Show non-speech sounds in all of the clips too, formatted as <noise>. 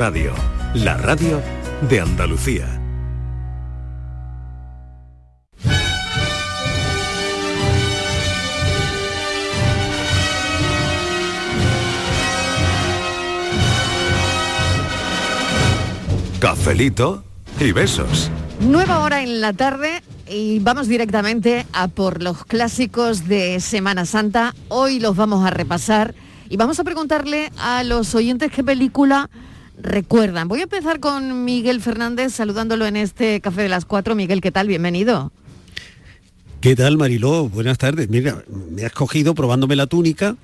Radio, la radio de Andalucía. Cafelito y besos. Nueva hora en la tarde y vamos directamente a por los clásicos de Semana Santa. Hoy los vamos a repasar y vamos a preguntarle a los oyentes qué película recuerdan. Voy a empezar con Miguel Fernández saludándolo en este Café de las Cuatro. Miguel, ¿qué tal? Bienvenido. ¿Qué tal, Mariló? Buenas tardes. Mira, me has cogido probándome la túnica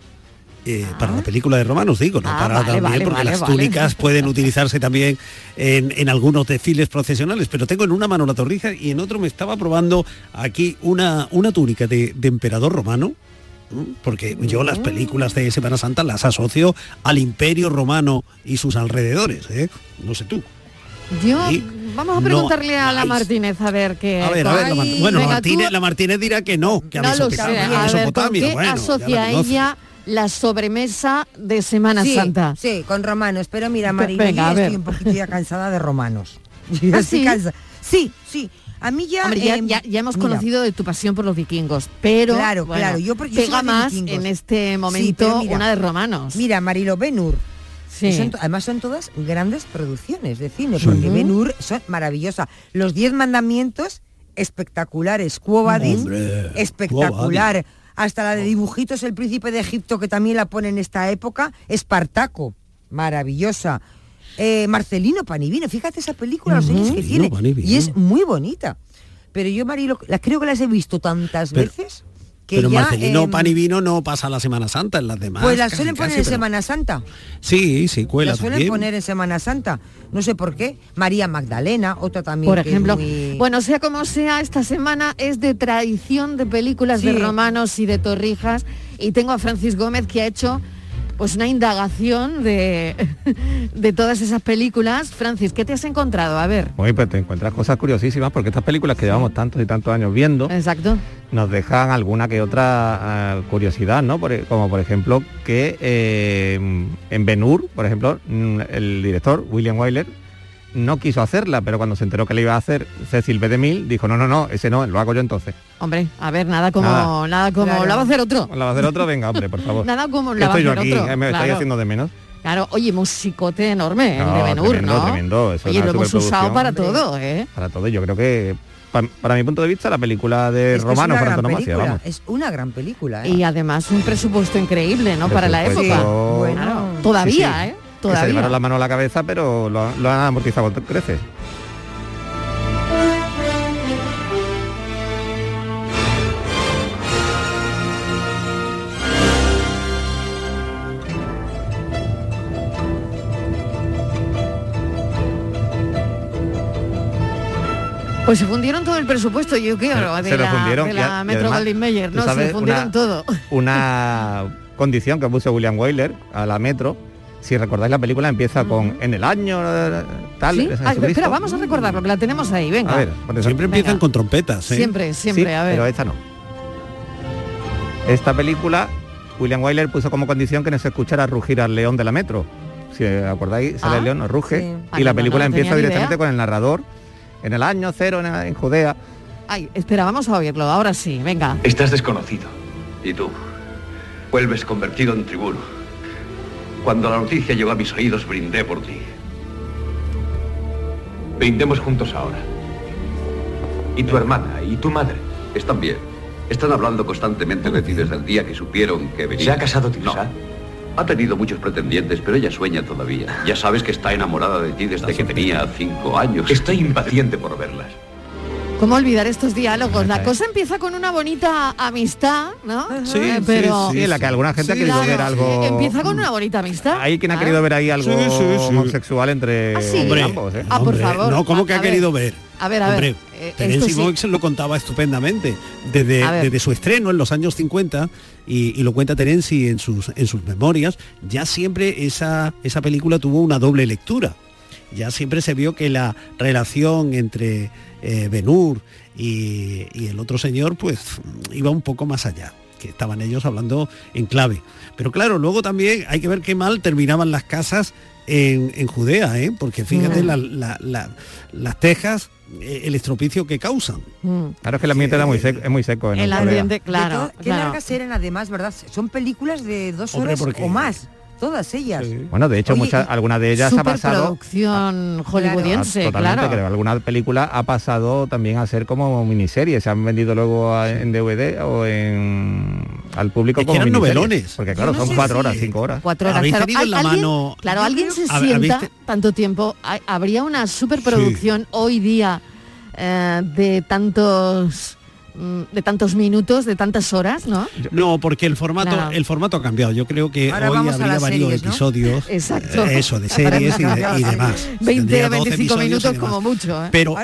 eh, para la película de Romanos, digo, no Ah, para vale, también, vale, porque vale, las túnicas <laughs> pueden utilizarse también en, en algunos desfiles procesionales, pero tengo en una mano la torrija y en otro me estaba probando aquí una, una túnica de, de emperador romano. Porque yo las películas de Semana Santa las asocio al imperio romano y sus alrededores, ¿eh? no sé tú. Yo, vamos a No, preguntarle a la. Martínez a ver qué... A ver, a ver, la bueno, venga, Martínez, tú- la Martínez dirá que no, que a no lo sé. Mesopotamia, A ver, ¿con Mesopotamia, qué bueno, asocia ella la sobremesa de Semana sí, Santa? Sí, con romanos. Pero mira, María, venga, a estoy un poquito ya cansada de romanos. <laughs> Yo ¿Ah, estoy sí? cansa- Sí, sí. A mí ya... Hombre, ya, em, ya- ya hemos mira, conocido de tu pasión por los vikingos, pero Claro, bueno, claro, yo yo pega más vikingos. en este momento mira, una de romanos. Mira, Marilo Ben-Hur. Sí. son además son todas grandes producciones de cine, porque Ben-Hur son maravillosas. Los Diez Mandamientos, espectaculares. Quo Vadis, Hombre, espectacular. Hasta la de dibujitos El Príncipe de Egipto, que también la pone en esta época. Espartaco, maravillosa. Eh, Marcelino Panivino, fíjate esa película, los años que Marcelino tiene. Panivino. Y es muy bonita. Pero yo, Marilo, las creo que las he visto tantas Pero- veces que Pero ya, Marcelino Pan y Vino no pasa la Semana Santa en las demás. Pues las casi, suelen poner casi, en pero- Semana Santa. Sí, sí, cuela La suelen también. poner en Semana Santa. No sé por qué. María Magdalena, otra también. Por que es ejemplo, muy- bueno, sea como sea, esta semana es de tradición de películas de romanos y de torrijas y tengo a Francis Gómez que ha hecho pues una indagación de, <laughs> de todas esas películas. Francis, ¿qué te has encontrado? A ver. Oye, pues te encuentras cosas curiosísimas porque estas películas que llevamos tantos y tantos años viendo Exacto. nos dejan alguna que otra ah, curiosidad, ¿no? Por e- como por ejemplo que eh, en Ben Hur, por ejemplo, mm, el director William Wyler no quiso hacerla, pero cuando se enteró que le iba a hacer Cecil B. DeMille, dijo, no, no, no, ese no, lo hago yo entonces. Hombre, a ver, nada como nada, Nada. como Claro. la va a hacer otro. ¿La va a hacer otro? Venga, hombre, por favor. <laughs> Nada como la va a estoy yo hacer aquí, otro. eh, me estáis Claro. haciendo de menos. Claro, oye, musicote enorme el No, de Ben Hur, tremendo, ¿no? tremendo, eso es oye, una lo hemos usado para hombre. todo, ¿eh? Para todo, yo creo que, pa- para mi punto de vista, la película de Es que Romano gran antonomasia, película, vamos. Es una gran película. ¿eh? Y además un presupuesto increíble, ¿no? Para la época. Bueno, Claro, todavía, Sí, sí. ¿eh? Que se llevaron la mano a la cabeza, pero lo, lo han amortizado con creces. Pues se fundieron todo el presupuesto, yo creo, de se lo fundieron de la Metro Goldwyn Mayer, no, se fundieron una- todo. <laughs> Una condición que puso William Wyler a la Metro, si recordáis la película empieza con en el año eh, tal. ¿Sí? Ah, espera, vamos a recordarlo, que la tenemos ahí, venga. A ver, por eso- Siempre empiezan Venga. con trompetas, ¿eh? siempre, siempre, Sí, a ver. pero esta no. Esta película, William Wyler puso como condición que no se escuchara rugir al león de la Metro. Si acordáis, sale Ah, el león, no ruge. sí. Ah, Y la no, película no empieza directamente idea. con el narrador en el año cero en, en Judea. Ay, espera, vamos a oírlo, ahora sí, venga. Estás desconocido. ¿Y tú? Vuelves convertido en tribuno. Cuando la noticia llegó a mis oídos, brindé por ti. Brindemos juntos ahora. ¿Y tu hermana? ¿Y tu madre? Están bien. Están hablando constantemente de ti desde el día que supieron que venía. ¿Se ha casado Tirsa? No. Ha tenido muchos pretendientes, pero ella sueña todavía. Ya sabes que está enamorada de ti desde que tenía cinco años. Estoy impaciente por verlas. ¿Cómo olvidar estos diálogos? La cosa empieza con una bonita amistad, ¿no? Sí, Eh, sí, pero Sí, en la que alguna gente ha Sí, querido Claro, ver algo. Empieza con una bonita amistad. Hay quien ha querido ver ahí algo Sí, sí, sí. homosexual entre Ah, sí. Hombre, ambos, ¿eh? Ah, por hombre, favor. No, ¿cómo A- que ha querido ver? A ver, a ver. Hombre, eh, Terence sí. Lo contaba estupendamente desde, su estreno en los años 50 y, y lo cuenta Terence en sus, en sus memorias, ya siempre esa, esa película tuvo una doble lectura. Ya siempre se vio que la relación entre eh, Ben Hur y, y el otro señor pues iba un poco más allá que estaban ellos hablando en clave. Pero claro, luego también hay que ver qué mal terminaban las casas en, en Judea, ¿eh? porque fíjate Mm. la- la- la- las tejas, eh, el estropicio que causan. Mm. Claro, es que el ambiente era muy seco, es muy seco en El Corea. ambiente, claro. todo- qué claro. largas eran además, ¿verdad? Son películas de dos Hombre, horas porque- o más, todas ellas. Bueno, de hecho, Oye, muchas, algunas de ellas ha pasado Superproducción hollywoodiense, Ah, Totalmente, claro. creo. Alguna película ha pasado también a ser como miniserie. Se han vendido luego a- en DVD o en al público Es que como eran miniseries. novelones. Porque claro, no son cuatro si- horas, cinco horas. Cuatro horas. Claro, tenido en la ¿alguien- mano- claro, alguien se ¿Habéis sienta tanto tiempo. Habría una superproducción hoy día eh, de tantos de tantos minutos, de tantas horas, ¿no? No, porque el formato, Claro. el formato ha cambiado. Yo creo que Ahora hoy habría varios series, ¿no? episodios. Exacto. eh, Eso, de series y, de- y demás. 20, Tendría 12 25 episodios y minutos como mucho. ¿eh? Pero,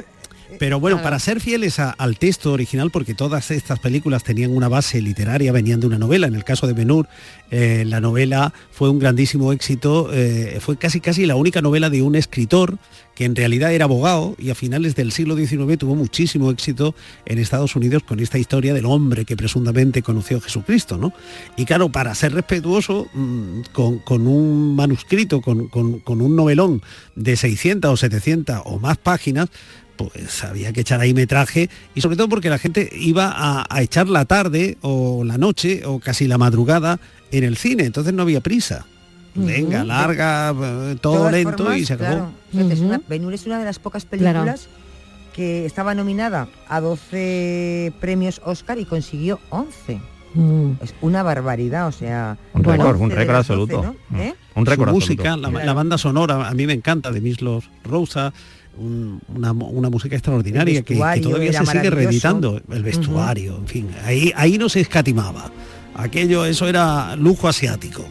pero bueno, claro. para ser fieles a- al texto original, porque todas estas películas tenían una base literaria, venían de una novela. En el caso de Benur, eh, la novela fue un grandísimo éxito. eh, fue casi casi la única novela de un escritor que en realidad era abogado y a finales del siglo XIX tuvo muchísimo éxito en Estados Unidos con esta historia del hombre que presuntamente conoció a Jesucristo, ¿no? Y claro, para ser respetuoso mm, con, con un manuscrito, con, con- con un novelón de 600 o 700 o más páginas, pues había que echar ahí metraje y sobre todo porque la gente iba a, a echar la tarde o la noche o casi la madrugada en el cine, entonces no había prisa. Venga, larga, todo lento formas, y se acabó. claro, es una- Ben-Hur es una de las pocas Claro. películas que estaba nominada a 12 premios Oscar y consiguió 11. Mm. Es una barbaridad, o sea... Un Bueno. récord, un 11 de récord las 12, absoluto. ¿no? ¿Eh? Un Su récord música, absoluto. la, la banda sonora, a mí me encanta, de Mislos Rosa, un- una, una música extraordinaria que, todavía se sigue reeditando, el vestuario, en fin, ahí, ahí no se escatimaba. Aquello, eso era lujo asiático.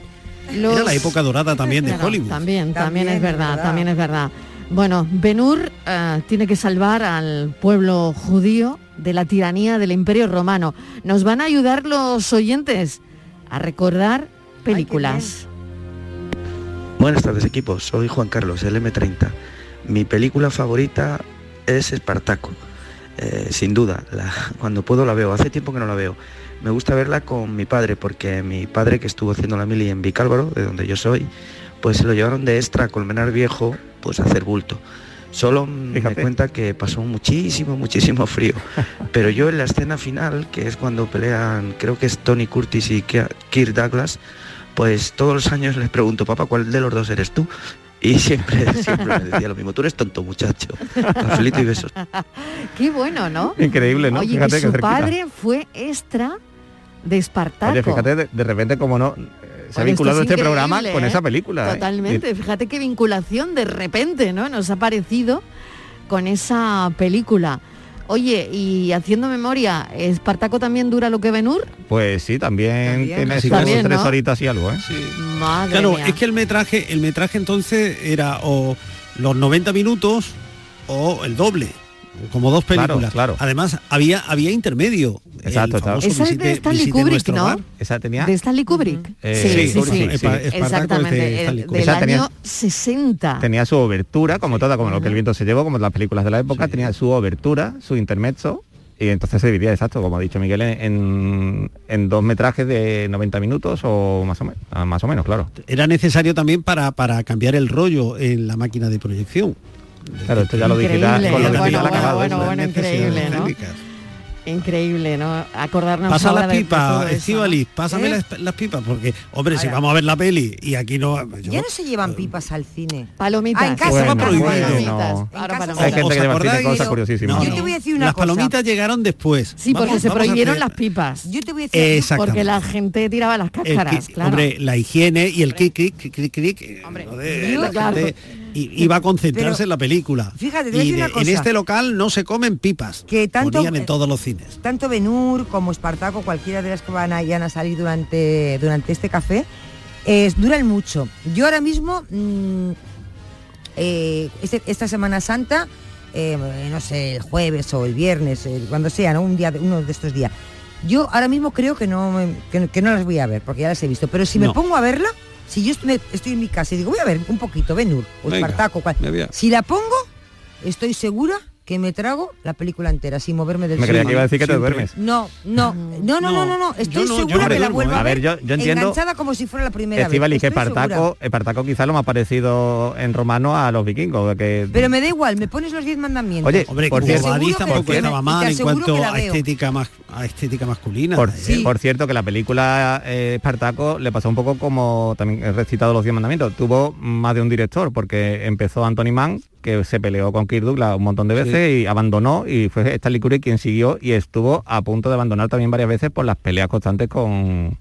Los- Era la época dorada también de Hollywood. También, también, También, es verdad. también es verdad. Bueno, Benur eh, tiene que salvar al pueblo judío de la tiranía del Imperio Romano. Nos van a ayudar los oyentes a recordar películas. Buenas tardes equipo, soy Juan Carlos, el M30. Mi película favorita es Espartaco. Eh, sin duda, la- <laughs> cuando puedo la veo, hace tiempo que no la veo. Me gusta verla con mi padre, porque mi padre que estuvo haciendo la mili en Vicálvaro, de donde yo soy, pues se lo llevaron de extra a Colmenar Viejo, pues a hacer bulto. Solo me cuenta que pasó muchísimo, muchísimo frío. <laughs> Pero yo en la escena final, que es cuando pelean, creo que es Tony Curtis y Kirk Douglas, pues todos los años les pregunto, papá, ¿cuál de los dos eres tú? Y siempre, <laughs> siempre me decía lo mismo, tú eres tonto muchacho. Cafelito y besos. <laughs> Qué bueno, ¿no? Increíble, ¿no? Oye, fíjate que su padre fue extra de Espartaco. Oye, fíjate de, de repente como no eh, se ha Bueno, vinculado es este programa con ¿eh? esa película. ¿eh? Totalmente, fíjate qué vinculación de repente, ¿no? Nos ha parecido con esa película. Oye, y haciendo memoria, ¿Espartaco también dura lo que Benur? Pues sí, también, También. tiene sus También, tres ¿no? horitas y algo, ¿eh? Madre Claro, mía. es que el metraje, el metraje entonces era o los 90 minutos o el doble, como dos películas. claro. Además, había, había intermedio. Exacto, el famoso Esa es de Visite- Stanley Visite Kubrick, ¿no? Esa tenía... ¿De Stanley Kubrick? Eh, sí, sí, de Exactamente, Stanley Kubrick. del Esa tenía- año 60. Tenía su obertura, como toda, como lo que el viento se llevó, como las películas de la época, tenía su obertura, su intermezzo, y entonces se dividía, exacto, como ha dicho Miguel, en, en- en dos metrajes de 90 minutos o más o menos, más o menos, claro. Era necesario también para, para cambiar el rollo en la máquina de proyección. Claro, esto ya lo Increíble, digital, con lo bueno, digital bueno, acabado. bueno, eso. bueno, increíble, ¿no? Técnicas. Increíble, ¿no? Acordarnos Pasa las pipas, ¿no? Estíbaliz, pásame ¿Eh? las, las pipas, porque, hombre, si Ahora. vamos a ver la peli y aquí no... yo- Ya no se llevan pipas al cine. Palomitas. Ah, en casa Bueno, Ahora bueno, palomitas. no. Palomitas. Hay gente ¿Os que lleva acordáis? cine cosas Pero- curiosísimas. Yo No, te voy a decir una Las cosa. palomitas llegaron después. Sí, porque Vamos- se vamos a prohibieron las pipas. Yo te voy a decir... Exactamente. Porque la gente tiraba las cáscaras, claro. Hombre, la higiene y el clic, clic, clic, clic, clic, Hombre, la gente i- iba a concentrarse Pero, en la película. fíjate, te voy a y decir de- una en este local no se comen pipas. Que tanto- Ponían en todos los cines. tanto Benur como Espartaco, cualquiera de las que van a, van a salir durante, durante este café, es, duran mucho. Yo ahora mismo, mm, eh, este- esta Semana Santa, eh, no sé, el jueves o el viernes, eh, cuando sea, ¿no? Un día, de- uno de estos días. Yo ahora mismo creo que no, que, que no las voy a ver, porque ya las he visto. Pero si me No. pongo a verla, si yo estoy, estoy en mi casa y digo, voy a ver un poquito Benur o Venga, Espartaco, cual- si la pongo, estoy segura que me trago la película entera sin moverme del Me creía sofá. que iba a decir que te Siempre. duermes. No, no, no, no, no, no, no, estoy segura no que la vuelvo ¿eh? a ver, yo- yo entiendo- enganchada como si fuera la primera Estivali, vez. que. Espartaco, Espartaco quizá lo más parecido en romano a los vikingos. Que, Pero me da igual, me pones los diez mandamientos. Oye, Hombre, Por tampoco estaba y mal en cuanto a estética, más, a estética masculina. Por, ¿eh? Por cierto, que la película eh, Espartaco le pasó un poco como también he recitado los 10 mandamientos. Tuvo más de un director, porque empezó Anthony Mann, que se peleó con Kirk Douglas un montón de veces y abandonó, y fue Stanley Kubrick quien siguió y estuvo a punto de abandonar también varias veces por las peleas constantes con,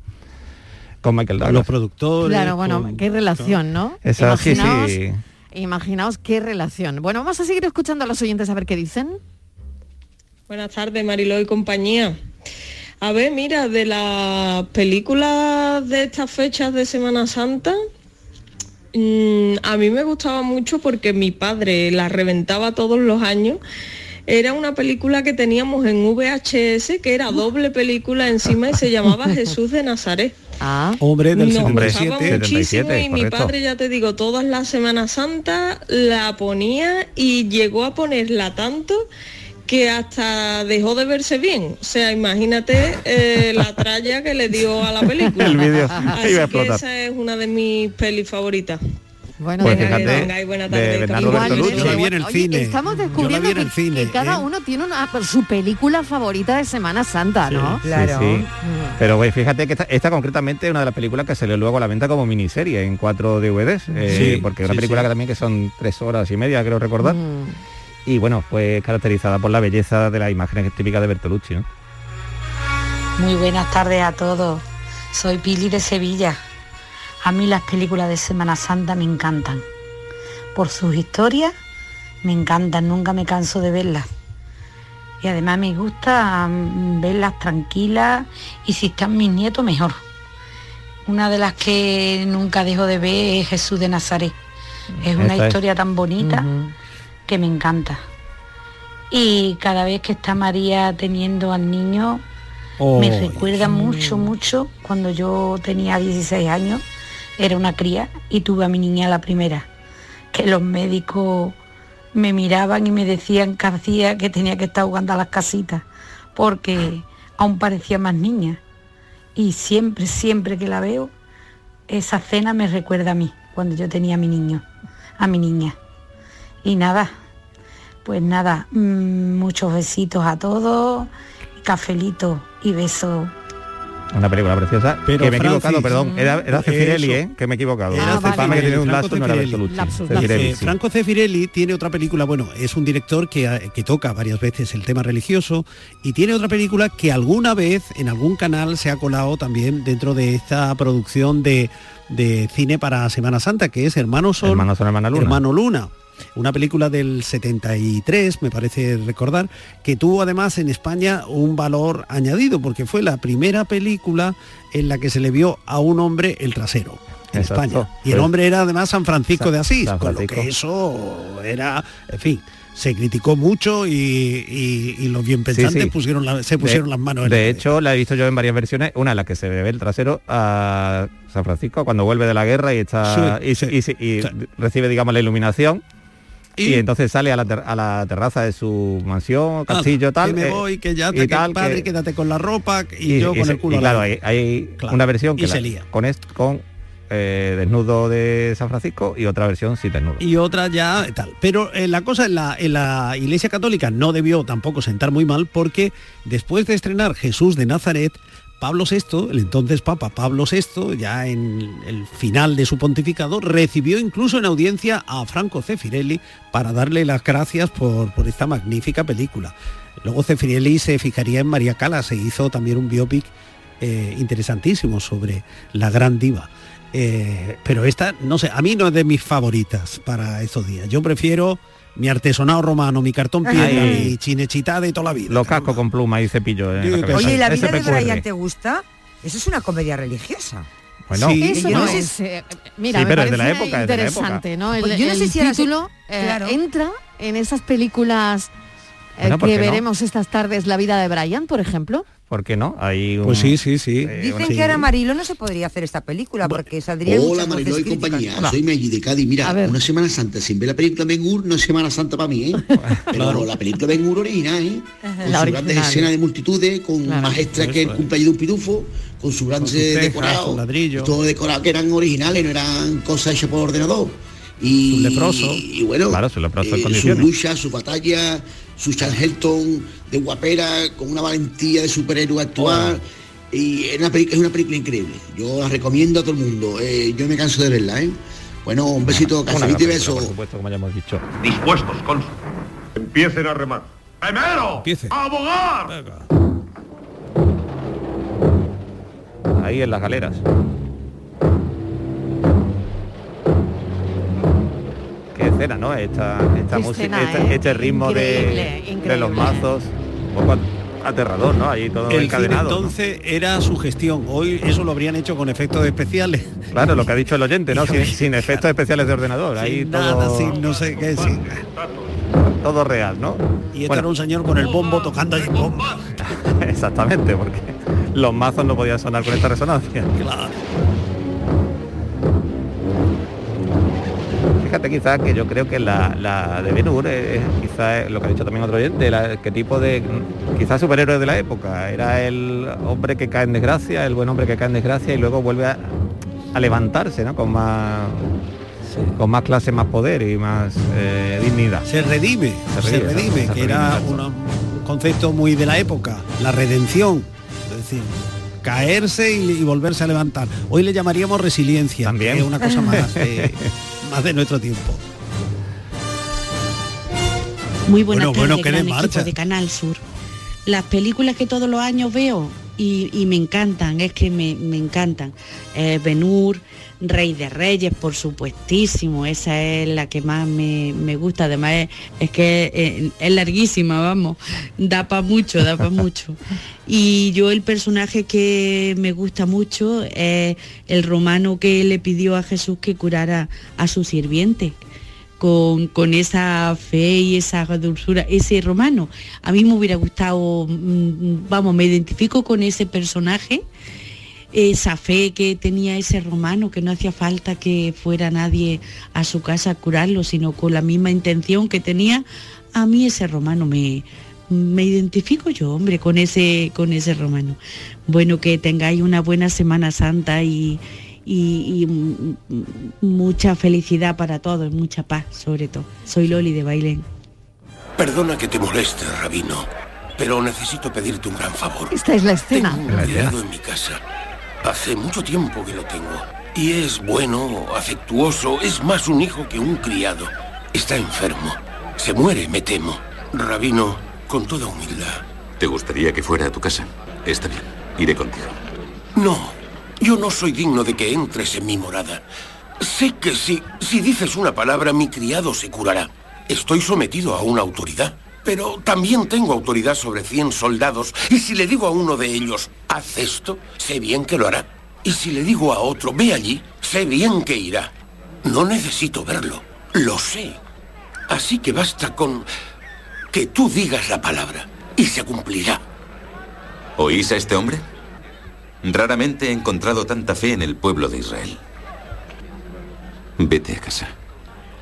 con Michael Douglas. los productores. Claro, bueno, con- qué relación, ¿no? Esa, sí, Imaginaos, sí. imaginaos qué relación. Bueno, vamos a seguir escuchando a los oyentes a ver qué dicen. Buenas tardes, Mariló y compañía. A ver, mira, de las películas de estas fechas de Semana Santa, mm, a mí me gustaba mucho porque mi padre la reventaba todos los años. Era una película que teníamos en VHS, que era doble película encima y se llamaba <laughs> Jesús de Nazaret. Ah, Hombre del Nos Hombre, gustaba 77. muchísimo 77, y mi correcto. padre, ya te digo, todas las Semanas Santas la ponía y llegó a ponerla tanto que hasta dejó de verse bien. O sea, imagínate eh, la tralla que le dio a la película. El vídeo Así <laughs> iba a que explotar. esa es una de mis pelis favoritas. bueno, Pues Venga, que fíjate, tengáis buena de tarde, Bernardo Igual, Bertolucci. Yo la vi en el oye, cine. Estamos descubriendo en que, el cine, que cada ¿eh? uno tiene una, su película favorita de Semana Santa, ¿no? Claro. sí. Pero güey, fíjate que esta, esta concretamente es una de las películas que salió luego a la venta como miniserie en cuatro DVDs, eh, Sí, porque es una película sí. que también que son tres horas y media, creo recordar, Mm. Y bueno, pues caracterizada por la belleza de las imágenes típicas de Bertolucci, ¿no? Muy buenas tardes a todos. Soy Pili de Sevilla. A mí las películas de Semana Santa me encantan. Por sus historias me encantan, nunca me canso de verlas. Y además me gusta mm, verlas tranquilas y si están mis nietos mejor. Una de las que nunca dejo de ver es Jesús de Nazaret. Es una es. historia tan bonita que me encanta. Y cada vez que está María teniendo al niño, Oh, me recuerda mucho, mucho cuando yo tenía 16 años, era una cría y tuve a mi niña la primera, que los médicos me miraban y me decían que hacía que tenía que estar jugando a las casitas, porque aún parecía más niña. Y siempre, siempre que la veo, esa cena me recuerda a mí, cuando yo tenía a mi niño, a mi niña. Y nada, pues nada, mm, muchos besitos a todos, cafelito y besos. Una película preciosa, Pero, que me he equivocado, perdón, era, era Cefirelli, eso. ¿eh? que me he equivocado. Era Ah, vale, Cefame que vale. tiene un Franco lazo, no era Cefirelli. Bertolucci. Lapsus, Cefirelli, Eh, sí. Franco Cefirelli tiene otra película, bueno, es un director que, que toca varias veces el tema religioso y tiene otra película que alguna vez en algún canal se ha colado también dentro de esta producción de, de cine para Semana Santa, que es Hermano Sol, Hermano Sol, Hermana Luna. Hermano Luna. Una película del 73, me parece recordar, que tuvo además en España un valor añadido, porque fue la primera película en la que se le vio a un hombre el trasero en Exacto. España. Y el Pues- hombre era además San Francisco San- de Asís, San con lo que Francisco. eso era, en fin, se criticó mucho y, y- y los bien pensantes Sí, sí. Pusieron la- se pusieron de, las manos en De la hecho, la he visto yo en varias versiones, una en la que se ve el trasero a San Francisco cuando vuelve de la guerra y está Sí, y, y recibe, digamos, la iluminación. Y, Y- entonces sale a la, ter- a la terraza de su mansión, castillo, tal. que me eh, voy, que ya y te que tal, padre, que- quédate con la ropa y, yo con se- el culo y claro, hay, hay Claro, una versión y que se la- lía. con est- con eh, desnudo de San Francisco y otra versión sin desnudo. y otra ya tal. Pero eh, la cosa en la, en la Iglesia Católica no debió tampoco sentar muy mal porque después de estrenar Jesús de Nazaret, Pablo VI, el entonces Papa Pablo VI, ya en el final de su pontificado, recibió incluso en audiencia a Franco Cefirelli para darle las gracias por, por esta magnífica película. Luego Cefirelli se fijaría en María Cala, se hizo también un biopic eh, interesantísimo sobre la gran diva. Eh, pero esta, no sé, a mí no es de mis favoritas para estos días. Yo prefiero mi artesonado romano, mi cartón piedra, Ay. mi chinechita de toda la vida. Los cascos con pluma y cepillo. Sí, la cabeza. Oye, ¿y la vida de. Brian te gusta? Eso es una comedia religiosa. Bueno, Sí, Eso yo no sé es, eh, mira, Sí, me pero es de la parece época, es de la interesante, ¿no? El, Pues yo no sé el si se- título eh, Claro. entra en esas películas eh, Bueno, ¿por que no? veremos estas tardes, La vida de Brian, por ejemplo. ¿Por qué no? Hay un, Pues sí, sí, sí. eh, Dicen una- que ahora Marilo no se podría hacer esta película porque saldría Hola Mariló y compañía, soy Meggi de Cádiz. Mira, una Semana Santa sin ver la película Ben Hur no es Semana Santa para mí, ¿eh? <laughs> Pero la película Ben Hur original, ¿eh? Con La sus grandes escenas de multitudes, con Claro. más extras que el cumpleaños de un pitufo, con sus grandes sus ladrillos. todo decorado que eran originales, no eran cosas hechas por ordenador. Y, Su leproso. y bueno, Claro, su leproso eh, condiciones. luchas, su batalla, su Charlton de guapera, con una valentía de superhéroe actual. Y es una, es una película increíble. Yo la recomiendo a todo el mundo. Eh, yo me canso de verla, ¿eh? Bueno, un besito, cafelito y beso. Por supuesto, como ya hemos dicho. Dispuestos, cónsul. Empiecen a remar. ¡Primero! Empiece. ¡A abogar! Ahí en las galeras. Escena, ¿no? Esta, esta música, este, ¿eh? este ritmo Increíble, de, increíble. de los mazos, un poco aterrador, ¿no? Ahí todo El cine encadenado. ¿no? entonces era su gestión. Hoy eso lo habrían hecho con efectos especiales. Claro, lo que ha dicho el oyente, ¿no? <laughs> Sin, sin efectos especiales de ordenador. Ahí todo, nada, sin no sé qué, sin- todo real, ¿no? Y este Bueno. era un señor con el bombo tocando ahí bombo. <laughs> Exactamente, porque los mazos no podían sonar con esta resonancia. Fíjate quizás que yo creo que la, la de Ben Hur es quizás lo que ha dicho también otro oyente, la, qué tipo de quizás superhéroe de la época. Era el hombre que cae en desgracia, el buen hombre que cae en desgracia y luego vuelve a, a levantarse, ¿no? Con más con más clase, más poder y más eh, dignidad. Se redime, Se se, redime, redime, se que redime, era una- un concepto muy de la época, la redención. Es decir, caerse y, y volverse a levantar. Hoy le llamaríamos resiliencia, También. que es una cosa más de, <laughs> más de nuestro tiempo. Muy buenas Bueno, bueno, tardes, que gran de equipo marcha. de Canal Sur. Las películas que todos los años veo y, y me encantan, es que me, me encantan. Eh, Ben-Hur, Rey de Reyes, por supuestísimo, esa es la que más me, me gusta. Además es, es que eh, es larguísima, vamos, da para mucho, da para mucho. <laughs> Y yo el personaje que me gusta mucho es el romano que le pidió a Jesús que curara a su sirviente con, con esa fe y esa dulzura, ese romano. A mí me hubiera gustado, mm, vamos, me identifico con ese personaje, esa fe que tenía ese romano, que no hacía falta que fuera nadie a su casa a curarlo, sino con la misma intención que tenía, a mí ese romano me, me identifico yo, hombre, con ese, con ese romano. Bueno, que tengáis una buena Semana Santa y, y- mucha felicidad para todos, mucha paz sobre todo. Soy Loli de Bailén. Perdona que te moleste, Rabino, pero necesito pedirte un gran favor. Esta es la escena. Tengo un en mi casa. Hace mucho tiempo que lo tengo. Y es bueno, afectuoso, es más un hijo que un criado. Está enfermo. Se muere, me temo. Rabino, con toda humildad. ¿Te gustaría que fuera a tu casa? Está bien, iré contigo. No, yo no soy digno de que entres en mi morada. Sé que si, si dices una palabra, mi criado se curará. Estoy sometido a una autoridad. Pero también tengo autoridad sobre 100 soldados. Y si le digo a uno de ellos, haz esto, sé bien que lo hará. Y si le digo a otro, ve allí, sé bien que irá. No necesito verlo. Lo sé. Así que basta con que tú digas la palabra. Y se cumplirá. ¿Oís a este hombre? Raramente he encontrado tanta fe en el pueblo de Israel. Vete a casa.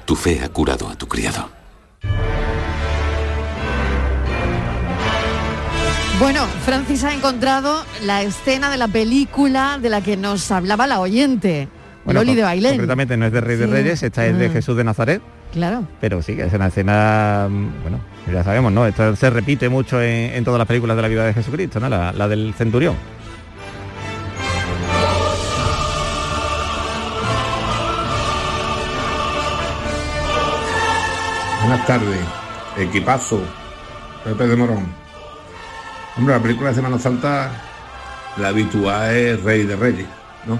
Tu fe ha curado a tu criado. Bueno, Francis ha encontrado la escena de la película de la que nos hablaba la oyente, Bueno, Loli de Bailén. Concretamente no es de Rey de. Reyes, esta es de Mm. Jesús de Nazaret. Claro. Pero sí, que es una escena, mm, bueno, ya sabemos, ¿no? Esto se repite mucho en, en todas las películas de la vida de Jesucristo, ¿no? La, la del centurión. Buenas tardes, equipazo, Pepe de Morón. Hombre, la película de Semana Santa, la habitual es Rey de Reyes, ¿no?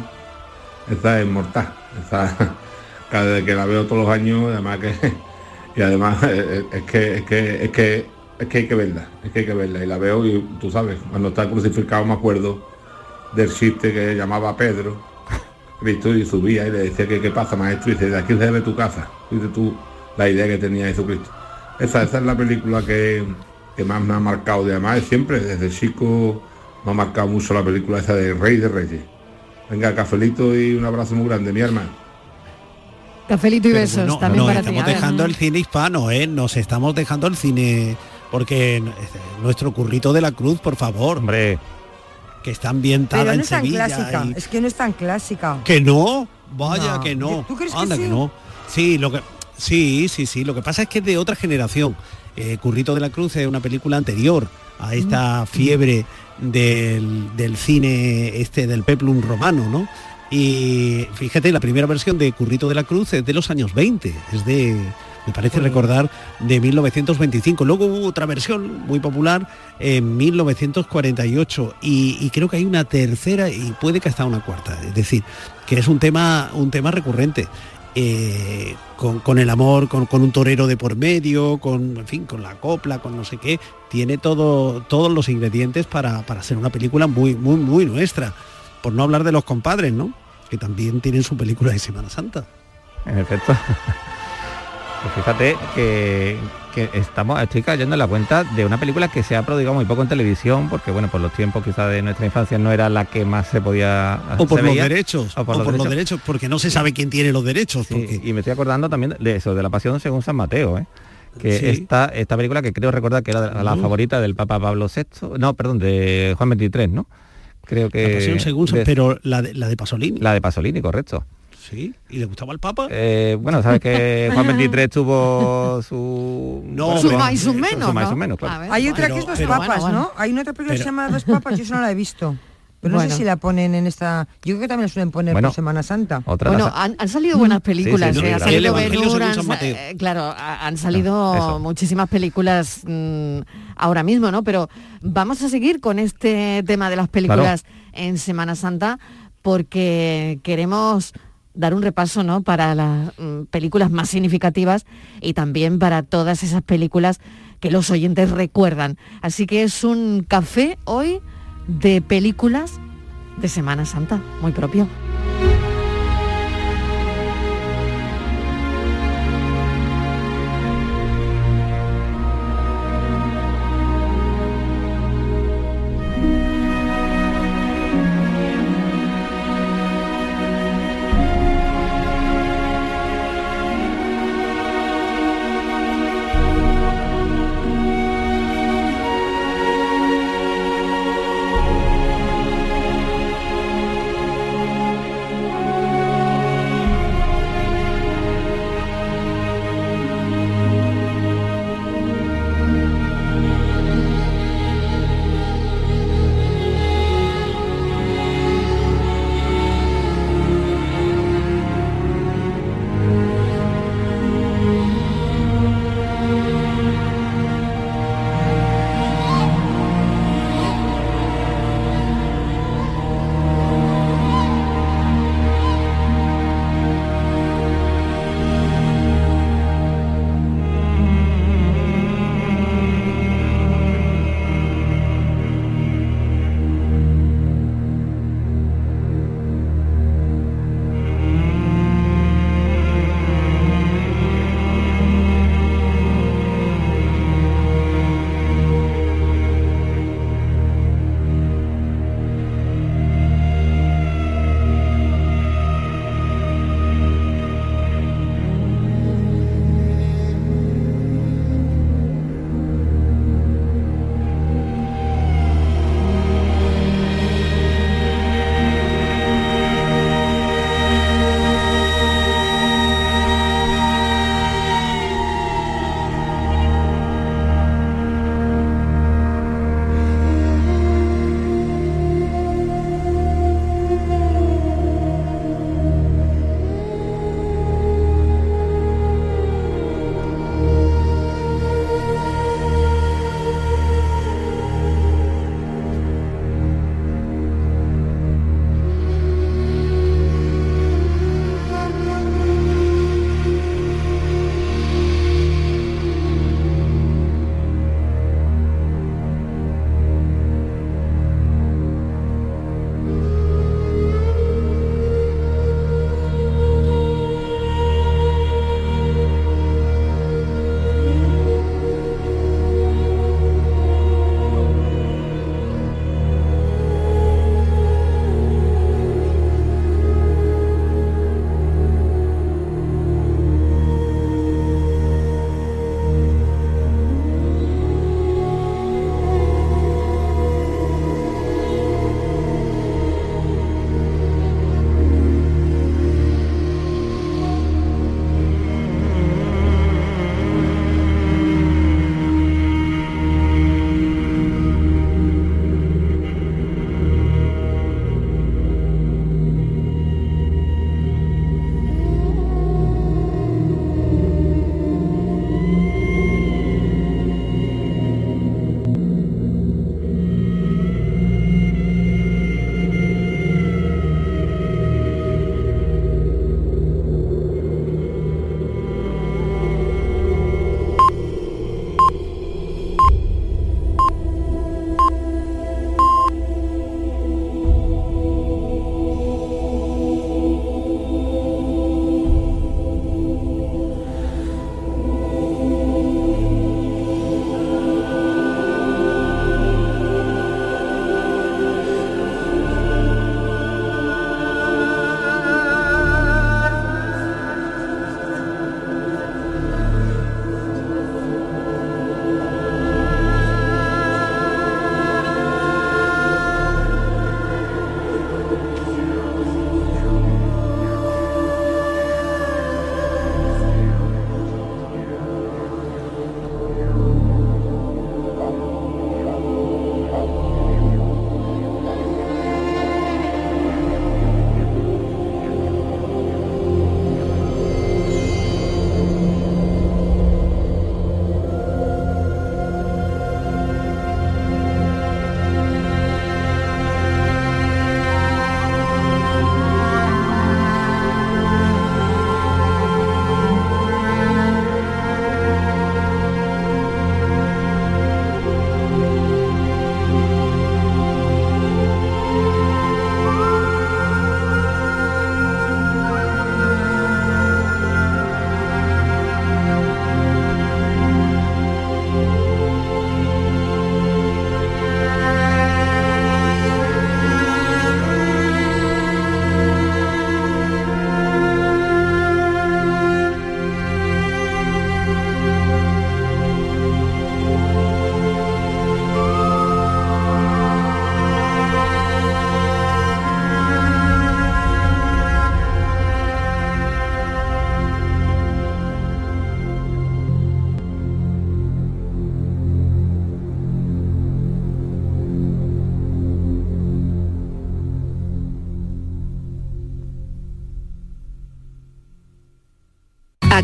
Esa es mortal, esa <laughs> cada vez que la veo todos los años, además que <laughs> y además eh, es que es que es que es que hay que verla, es que hay que verla y la veo y tú sabes, cuando está crucificado me acuerdo del chiste que llamaba Pedro, <laughs> Cristo y subía y le decía que qué pasa maestro y dice de aquí se ve tu casa, dice tú la idea que tenía Jesucristo. Esa, esa es la película que, que más me ha marcado de además siempre, desde chico me ha marcado mucho la película esa de Rey de Reyes. Venga, cafelito y un abrazo muy grande, mi hermano. Cafelito y Pero besos bueno, también nos para ti. estamos dejando el cine hispano, ¿eh? Nos estamos dejando el cine... Porque eh, nuestro currito de la cruz, por favor. Hombre. Que está ambientada Pero no en es tan Sevilla. clásica, y- es que no es tan clásica. Que no, vaya No. que no. ¿Tú crees que Anda sí? no. Sí, lo que sí, sí, sí. Lo que pasa es que es de otra generación. Eh, Currito de la Cruz es una película anterior a esta fiebre del, del cine este del peplum romano, ¿no? Y fíjate, la primera versión de Currito de la Cruz es de los años 20, es de, me parece recordar, de 1925. Luego hubo otra versión muy popular en 1948 y, y creo que hay una tercera y puede que hasta una cuarta. Es decir, que es un tema, un tema recurrente. Eh, con, con el amor, con, con un torero de por medio, con, en fin, con la copla, con no sé qué, tiene todo, todos los ingredientes para, para ser una película muy, muy, muy nuestra. Por no hablar de los compadres, ¿no? Que también tienen su película de Semana Santa. En efecto. <laughs> Pues fíjate que, que estamos, estoy cayendo en la cuenta de una película que se ha prodigado muy poco en televisión, porque bueno, por los tiempos quizás de nuestra infancia no era la que más se podía O por los veía. derechos, o por, los, derechos. porque no se sabe quién tiene los derechos. Sí, porque- y me estoy acordando también de eso, de la pasión según San Mateo, ¿eh? que Sí. esta, esta película que creo recordar que era la favorita del Papa Pablo VI, no, perdón, de Juan 23, ¿no? Creo que... La Pasión según de- pero la de, la de Pasolini. La de Pasolini, correcto. Sí, ¿y le gustaba al Papa? Eh, bueno, sabes que <laughs> Juan 23 tuvo su... No, Su más y sus menos, su más y ¿no? sus menos, claro. Ver, Hay otra Pero- que es Dos pero- Papas, bueno, bueno. ¿no? Hay una otra película que se Pero- llama Dos Papas, yo eso no la he visto. Pero no sé si la ponen en esta... Yo creo que también la suelen poner Bueno, por Semana Santa. Otra Bueno, han, han salido buenas películas, sí, sí, ¿eh? ha el salido han eh, claro, ha- han salido eso. muchísimas películas mm, ahora mismo, ¿no? Pero vamos a seguir con este tema de las películas en Semana Santa porque queremos dar un repaso, ¿no? Para las mm, películas más significativas y también para todas esas películas que los oyentes recuerdan. Así que es un café hoy de películas de Semana Santa, muy propio.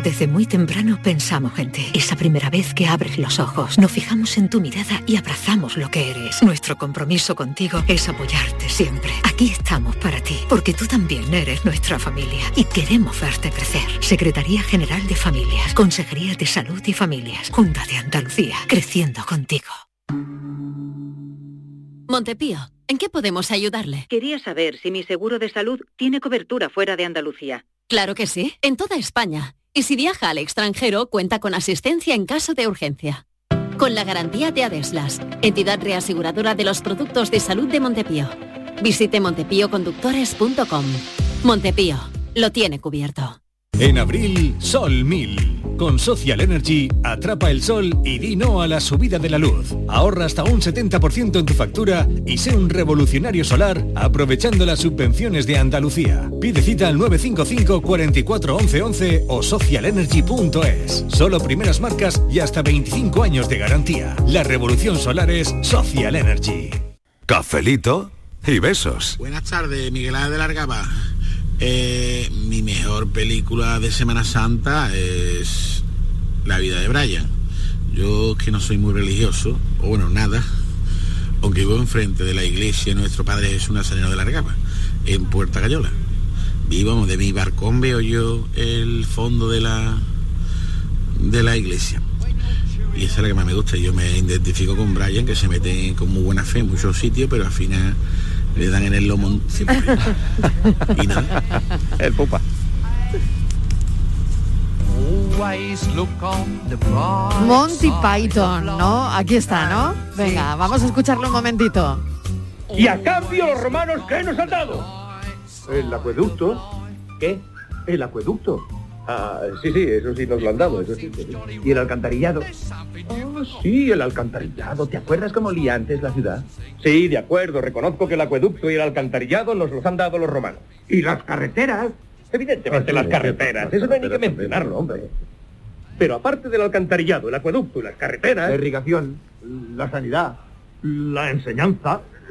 Desde muy temprano pensamos en ti. Esa primera vez que abres los ojos, nos fijamos en tu mirada y abrazamos lo que eres. Nuestro compromiso contigo es apoyarte siempre. Aquí estamos para ti, porque tú también eres nuestra familia y queremos verte crecer. Secretaría General de Familias, Consejería de Salud y Familias, Junta de Andalucía, creciendo contigo. Montepío, ¿en qué podemos ayudarle? Quería saber si mi seguro de salud tiene cobertura fuera de Andalucía. Claro que sí, en toda España. Y si viaja al extranjero, cuenta con asistencia en caso de urgencia. Con la garantía de Adeslas, entidad reaseguradora de los productos de salud de Montepío. Visite montepíoconductores.com. Montepío, lo tiene cubierto. En abril, Sol 1000. Con Social Energy, atrapa el sol y di no a la subida de la luz. Ahorra hasta un 70% en tu factura y sé un revolucionario solar aprovechando las subvenciones de Andalucía. Pide cita al 955 44 11 11 o socialenergy.es. Solo primeras marcas y hasta 25 años de garantía. La revolución solar es Social Energy. Cafelito y besos. Buenas tardes, Miguel Ángel de Largaba. Eh, mi mejor película de Semana Santa es La vida de Brian. Yo que no soy muy religioso, o bueno, nada, aunque vivo enfrente de la iglesia nuestro Padre Jesús Nazareno de Largaba, en Puerta Cayola. Vivo de mi barcón, veo yo el fondo de la de la iglesia. Y esa es la que más me gusta. Yo me identifico con Brian, que se mete con muy buena fe en muchos sitios, pero al final le dan en el lomo siempre. y nada. El pupa. Monty Python, ¿no? Aquí está, ¿no? Venga, vamos a escucharlo un momentito. Y a cambio los romanos, ¿qué nos han dado? El acueducto. ¿Qué? El acueducto. Ah, sí, sí, eso sí nos lo han dado, eso sí. ¿Y el alcantarillado? Ah, sí, el alcantarillado. ¿Te acuerdas cómo olía antes la ciudad? Sí, de acuerdo. Reconozco que el acueducto y el alcantarillado nos los han dado los romanos. ¿Y las carreteras? Evidentemente las carreteras. Eso no hay ni que mencionarlo, hombre. Pero aparte del alcantarillado, el acueducto y las carreteras... La irrigación, la sanidad, la enseñanza...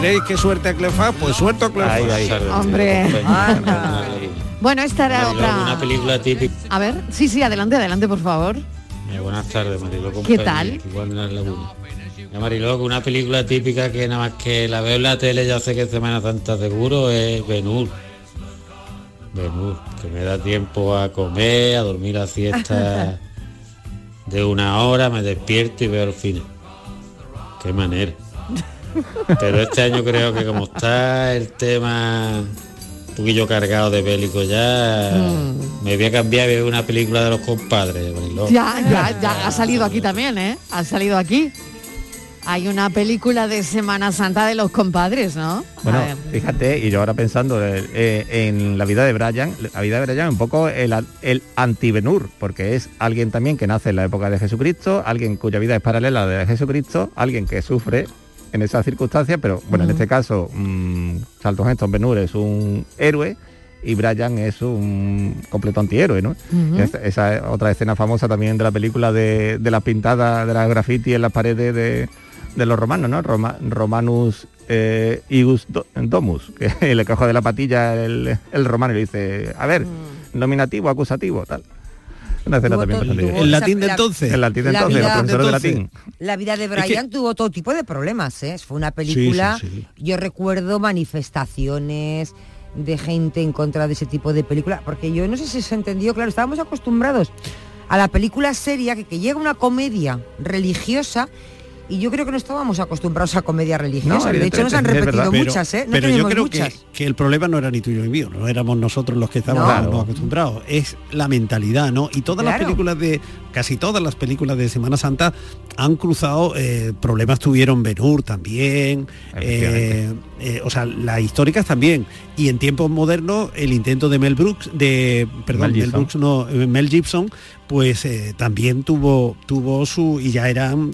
¿Queréis que suerte a Cleofás? Pues suelto a. Hombre. Bueno, esta era Mariló, otra... Una película típica. A ver, sí, sí, adelante, adelante, por favor. Mira, buenas tardes, Mariló. ¿Qué tal? Igual la laguna. Mariló, una película típica que nada más que la veo en la tele, ya sé que es Semana Santa seguro, es Benur. Que me da tiempo a comer, a dormir la siesta <laughs> de una hora, me despierto y veo el final. Qué manera. Pero este año creo que como está el tema un poquillo cargado de bélico ya, me voy a cambiar y ver una película de los compadres. Ya, ya, ya ha salido aquí también, ¿eh? Ha salido aquí. Hay una película de Semana Santa de los compadres, ¿no? Bueno, fíjate, y yo ahora pensando eh, eh, en la vida de Brian, la vida de Brian es un poco el, el anti-Benur, porque es alguien también que nace en la época de Jesucristo, alguien cuya vida es paralela a la de Jesucristo, alguien que sufre en esas circunstancias, pero bueno, en este caso, mm, Charlton Heston Benur es un héroe y Brian es un completo antihéroe, ¿no? Esa, esa es otra escena famosa también de la película de, de las pintadas de las graffiti en las paredes de, de los romanos, ¿no? Roma- Romanus eh, Ius Do- Domus, que <laughs> le coge de la patilla el, el romano y le dice, a ver, nominativo, acusativo, tal. Una escena Tuvo también bastante bien. ¿El latín de entonces? El latín de La entonces, vida- los profesores de latín. La vida de Es Brian que- tuvo todo tipo de problemas, ¿eh? Fue una película, sí, sí. yo recuerdo manifestaciones, de gente en contra de ese tipo de película, porque yo no sé si se ha entendido, claro, estábamos acostumbrados a la película seria, que, que llega una comedia religiosa y yo creo que no estábamos acostumbrados a comedia religiosa. de hecho, nos han repetido muchas, ¿eh? No pero yo creo que, que el problema no era ni tuyo ni mío, no éramos nosotros los que estábamos No. acostumbrados, es la mentalidad, ¿no? Y todas las películas de, casi todas las películas de Semana Santa han cruzado, eh, problemas tuvieron Benur también, eh, eh, o sea, las históricas también. Y en tiempos modernos, el intento de Mel Brooks, de, perdón, Mel Mel, Gibson. Brooks no, Mel Gibson, pues también tuvo tuvo su y ya eran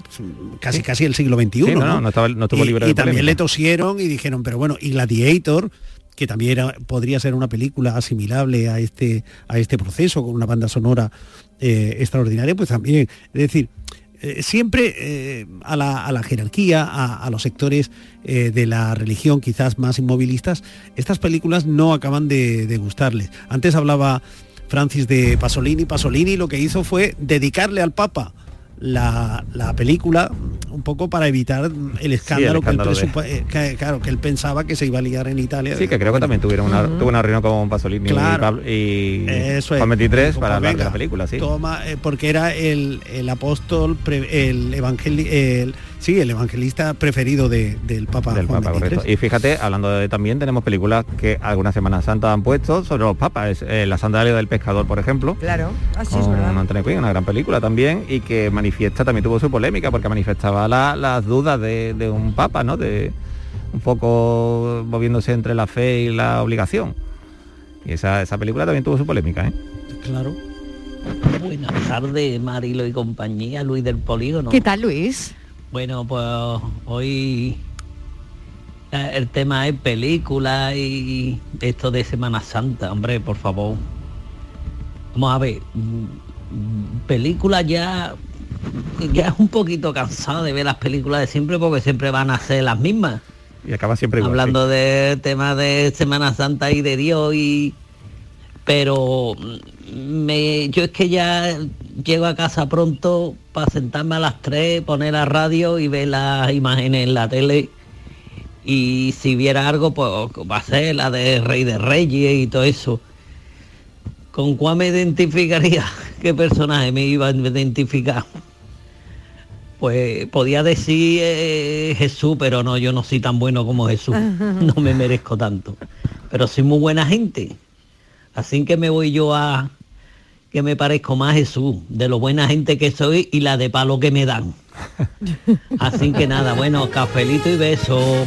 casi casi el siglo XXI Sí, no, no, no estaba- no estuvo y, libre y también polémica. le tosieron y dijeron pero bueno y Gladiator que también podría ser una película asimilable a este a este proceso con una banda sonora eh, extraordinaria pues también es decir eh, siempre eh, a, la, a la jerarquía, a, los sectores de la religión quizás más inmovilistas, estas películas no acaban de, de gustarles. Antes hablaba Francis de Pasolini, Pasolini lo que hizo fue dedicarle al Papa la, la película un poco para evitar el escándalo, escándalo que, él de- eh, que- claro, que él pensaba que se iba a liar en Italia. Sí, que creo que también tuvieron una, tuvo una reunión con Pasolini Claro. y, Pablo, y Eso es. Juan 23 Dijo, para hablar de la película, sí. Toma, eh, porque era el, el apóstol, pre- el, evangeli- el sí, el evangelista preferido de- del Papa del Juan Papa, correcto. Y fíjate, hablando de también, tenemos películas que algunas Semanas Santa han puesto sobre los papas. Es, eh, la sandalia del pescador, por ejemplo. Claro, así es con verdad. Antonio Quinn, una gran película también, y que manifiesta, también tuvo su polémica, porque manifestaba la- las dudas de, de un papa, ¿no? De un poco moviéndose entre la fe y la obligación. Y esa, esa película también tuvo su polémica, ¿eh? Claro. Buenas tardes, Marilo y compañía, Luis del Polígono. ¿Qué tal, Luis? Bueno, pues hoy eh, el tema es película y esto de Semana Santa, hombre, por favor. Vamos a ver, mm, película ya ya es un poquito cansado de ver las películas de siempre porque siempre van a ser las mismas. Y acaba siempre igual. Hablando de temas de Semana Santa y de Dios y pero mm, me, yo es que ya llego a casa pronto para sentarme a las 3, poner la radio y ver las imágenes en la tele. Y si viera algo, pues va a ser la de Rey de Reyes y todo eso. ¿Con cuál me identificaría? <laughs> ¿Qué personaje me iba a identificar? Pues podía decir eh, Jesús, pero no, yo no soy tan bueno como Jesús. <laughs> No me merezco tanto. Pero soy muy buena gente. Así que me voy yo a que me parezco más a Jesús, de lo buena gente que soy y la de palo que me dan. <laughs> Así que nada, bueno, cafelito y beso.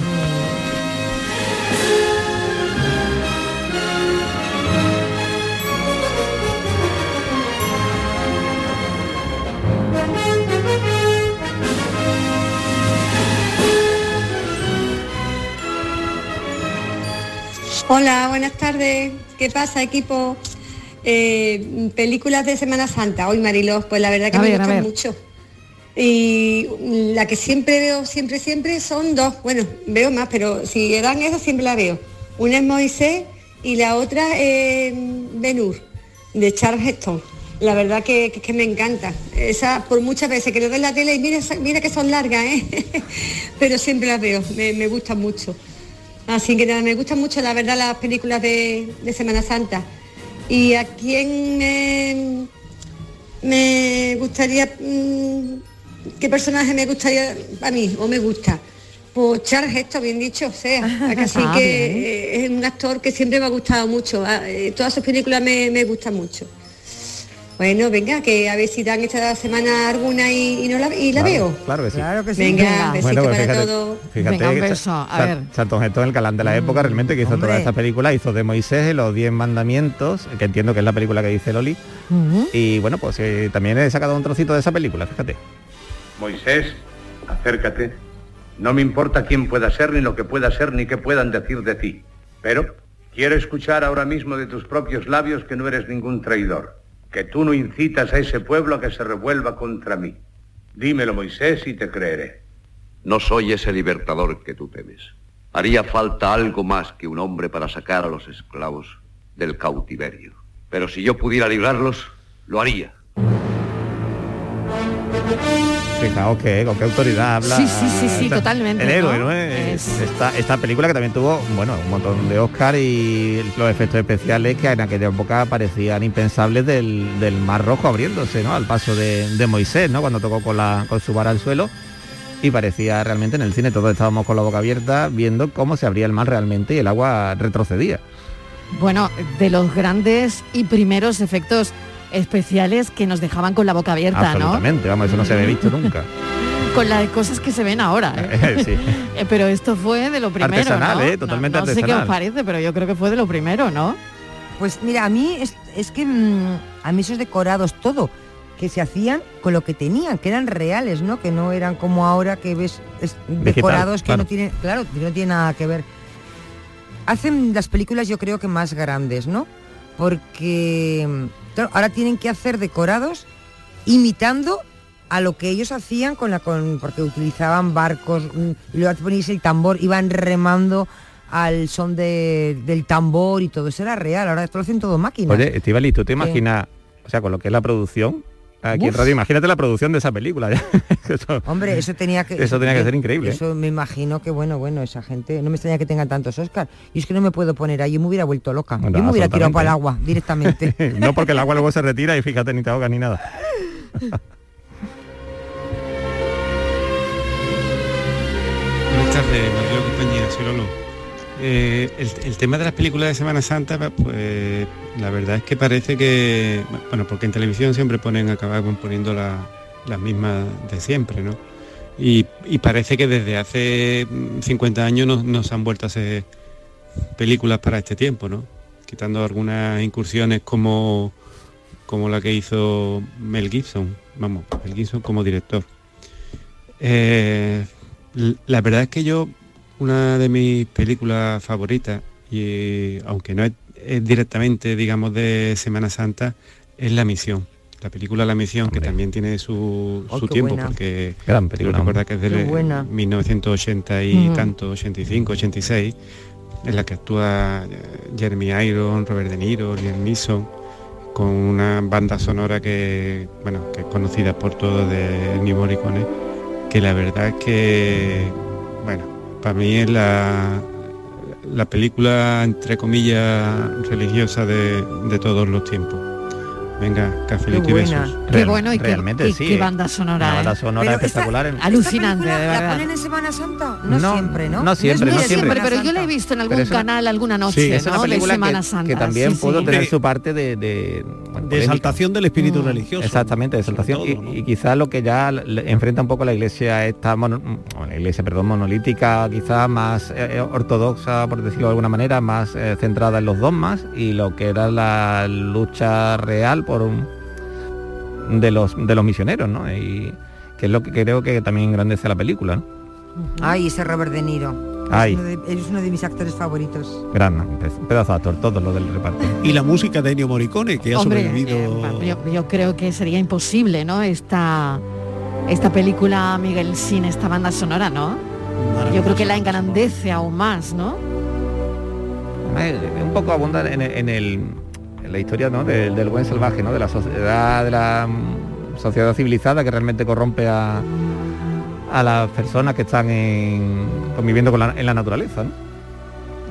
Hola, buenas tardes. ¿Qué pasa, equipo? Eh, películas de Semana Santa. Hoy, Marilos, pues la verdad que A me ver, gustan mucho. Y la que siempre veo, siempre, siempre son dos. Bueno, veo más, pero si eran esas siempre la veo. Una es Moisés y la otra es Benur, de Charles Heston. La verdad que, que- que me encanta. Esa, por muchas veces que lo veo en la tele y mira, mira que son largas, ¿eh? <laughs> pero siempre las veo, me, me gustan mucho. Así que nada, me gustan mucho la verdad las películas de, de Semana Santa. Y a quién me, me gustaría, mm, qué personaje me gustaría a mí o me gusta. Pues Charles Heston, bien dicho, o sea, así <laughs> Ah, que bien. es un actor que siempre me ha gustado mucho. Ah, eh, Todas sus películas me, me gustan mucho. Bueno, venga, que a ver si dan esta semana alguna y, y no la, y la Claro, veo. Claro que sí. Claro que sí. Venga, Bueno, pues para fíjate, todos. fíjate Venga, un que beso. Cha- A Cha- ver. Charlton Heston, el galán de la época, realmente que hizo hombre. toda esta película, hizo de Moisés los 10 mandamientos, que entiendo que es la película que dice Loli. Y bueno, pues eh, también he sacado un trocito de esa película, fíjate. Moisés, acércate. No me importa quién pueda ser, ni lo que pueda ser, ni qué puedan decir de ti. Pero quiero escuchar ahora mismo de tus propios labios que no eres ningún traidor, que tú no incitas a ese pueblo a que se revuelva contra mí. Dímelo, Moisés, y te creeré. No soy ese libertador que tú temes. Haría falta algo más que un hombre para sacar a los esclavos del cautiverio. Pero si yo pudiera librarlos, lo haría. Fijaos que con qué autoridad habla. Sí, sí, sí, sí, esta- totalmente, El héroe, ¿no? ¿no? Es- Esta, esta película que también tuvo, bueno, un montón de Oscar y los efectos especiales que en aquella época parecían impensables del, del Mar Rojo abriéndose, ¿no? Al paso de, de Moisés, ¿no? Cuando tocó con, la, con su vara al suelo. Y parecía realmente en el cine, todos estábamos con la boca abierta viendo cómo se abría el mar realmente y el agua retrocedía. Bueno, de los grandes y primeros efectos especiales que nos dejaban con la boca abierta, ¿no? Absolutamente, vamos, eso no se había visto nunca. <laughs> Con las cosas que se ven ahora. ¿eh? <laughs> sí. <laughs> Eh, pero esto fue de lo primero, Artesanal, ¿no? ¿eh? Totalmente no, no sé qué os parece, pero yo creo que fue de lo primero, ¿no? Pues mira, a mí es, es que mm, a mí esos decorados todo que se hacían con lo que tenían, que eran reales, ¿no? Que no eran como ahora que ves es- decorados que claro. no tienen, claro, que no tienen nada que ver. Hacen las películas yo creo que más grandes, ¿no? Porque mm, claro, ahora tienen que hacer decorados imitando a lo que ellos hacían con la con porque utilizaban barcos mm, y luego te poníais el tambor, iban remando al son de- del tambor y todo eso era real, ahora esto lo hacen todo máquinas. Oye, Estivali, ¿tú te imaginas, o sea, con lo que es la producción, aquí en Uf. radio, imagínate la producción de esa película. <laughs> Eso- Hombre, eso tenía que Eso tenía que ser increíble, ¿eh? Eso me imagino que bueno, bueno, esa gente no me extraña que tengan tantos Oscar. Y es que no me puedo poner ahí, yo me hubiera vuelto loca. Bueno, yo me hubiera tirado para el agua directamente. <laughs> no porque el agua luego se retira y fíjate, ni te ahogas ni nada. <laughs> Buenas tardes, Mariló compañía, soy Lolo. Eh, el, tema de las películas de Semana Santa, pues la verdad es que parece que, bueno, porque en televisión siempre ponen, acaban poniendo la- las mismas de siempre, ¿no? Y, parece que desde hace mm, 50 años nos, nos han vuelto a hacer películas para este tiempo, ¿no? Quitando algunas incursiones como, como la que hizo Mel Gibson, vamos, Mel Gibson como director. Eh, la verdad es que yo, una de mis películas favoritas, y aunque no es, es directamente, digamos, de Semana Santa, es La Misión. La película La Misión, que también tiene su, Oh, su tiempo, buena. porque Gran creo película, recordar que es buena. 1980 y tanto, 85, 86, en la que actúa eh, Jeremy Iron, Robert De Niro, Liam Neeson, con una banda sonora que, bueno, que es conocida por todos de Ennio Morricone, que la verdad es que, para mí es la, la película, entre comillas, religiosa de, de todos los tiempos. Venga, cafelito y besos. Qué bueno y qué, realmente qué- sí, qué banda sonora. Una banda ¿eh? sonora Pero esta- espectacular Alucinante, de ¿La verdad. ponen en Semana Santa? No, No, siempre, ¿no? no siempre, no de siempre. Siempre, pero yo la he visto en algún una- canal alguna noche, Sí, es una ¿no? De Semana que, Santa. que también sí, pudo sí. tener su parte de, de, bueno, De exaltación del espíritu Mm. religioso. Exactamente, de exaltación. y, y quizás lo que ya enfrenta un poco la iglesia esta mono- bueno, la iglesia, perdón, monolítica, quizás más eh, eh, ortodoxa, por decirlo de alguna manera, más eh, centrada en los dogmas y lo que era la lucha real por un- de los de los misioneros, ¿no? Y que es lo que creo que también engrandece la película, ¿no? Ay, ese Robert De Niro. Ay. Es, uno de, es uno de mis actores favoritos. Gran pe- pedazo de actor, todos los del reparto. Y la música de Ennio Morricone, que ha sobrevivido... eh, yo, yo creo que sería imposible, ¿no? Esta, esta película, Miguel, sin esta banda sonora, ¿no? Yo creo que la engrandece aún más, ¿no? Eh, un poco abunda en, el- en el- en la historia ¿no? del, del buen salvaje, ¿no? de la sociedad, de la mm, sociedad civilizada que realmente corrompe a, a las personas que están en- conviviendo con la, en la naturaleza. ¿no?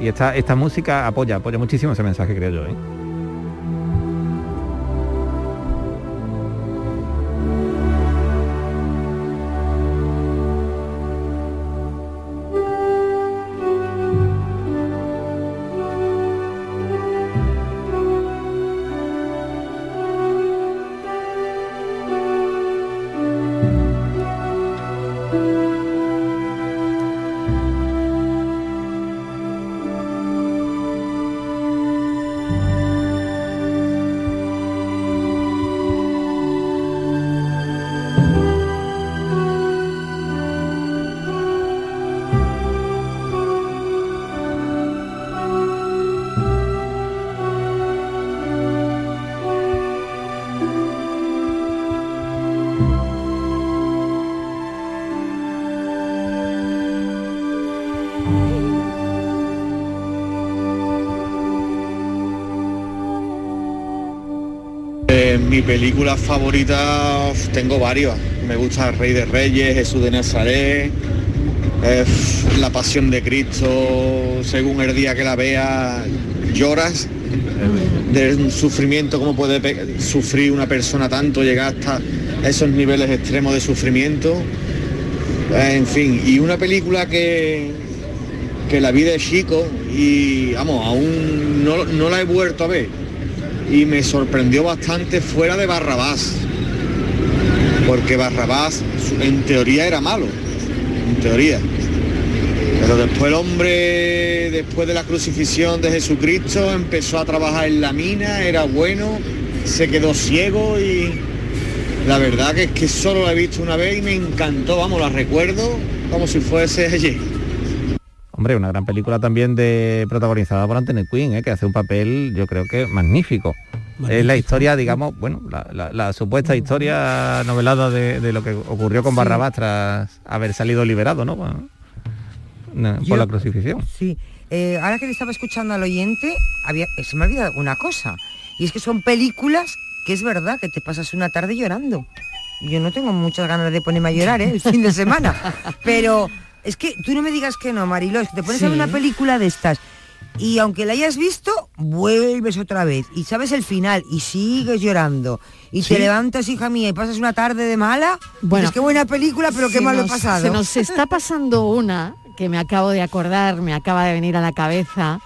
Y esta, esta música apoya, apoya muchísimo ese mensaje, creo yo. ¿eh? Mi película favorita tengo varios. Me gusta Rey de Reyes, Jesús de Nazaret, La Pasión de Cristo, según el día que la veas, lloras del sufrimiento, cómo puede sufrir una persona tanto, llegar hasta esos niveles extremos de sufrimiento. En fin, y una película que, que la vi de chico y vamos, aún no, no la he vuelto a ver y me sorprendió bastante fuera de Barrabás, porque Barrabás en teoría era malo, en teoría. Pero después el hombre, después de la crucifixión de Jesucristo, empezó a trabajar en la mina, era bueno, se quedó ciego y la verdad que es que solo la he visto una vez y me encantó, vamos, la recuerdo como si fuese ayer. Hombre, una gran película también de protagonizada por Anthony Quinn, ¿eh? que hace un papel, yo creo que magnífico. Es la historia, digamos, bueno, la, la- la supuesta historia novelada de, de lo que ocurrió con Sí. Barrabás tras haber salido liberado, ¿no? Bueno, Yo- por la crucifixión. Sí, eh, ahora que le estaba escuchando al oyente, había, eh, se me ha olvidado una cosa. Y es que son películas que es verdad que te pasas una tarde llorando. Yo no tengo muchas ganas de ponerme a llorar ¿eh? el fin de semana. <laughs> Pero es que tú no me digas que no, Mariló, es que te pones a ver una película de estas. Y aunque la hayas visto, vuelves otra vez. Y sabes el final y sigues llorando. Y Sí. te levantas, hija mía, y pasas una tarde de mala. Bueno, es que buena película, pero qué mal lo he pasado. Se nos está pasando una que me acabo de acordar, me acaba de venir a la cabeza.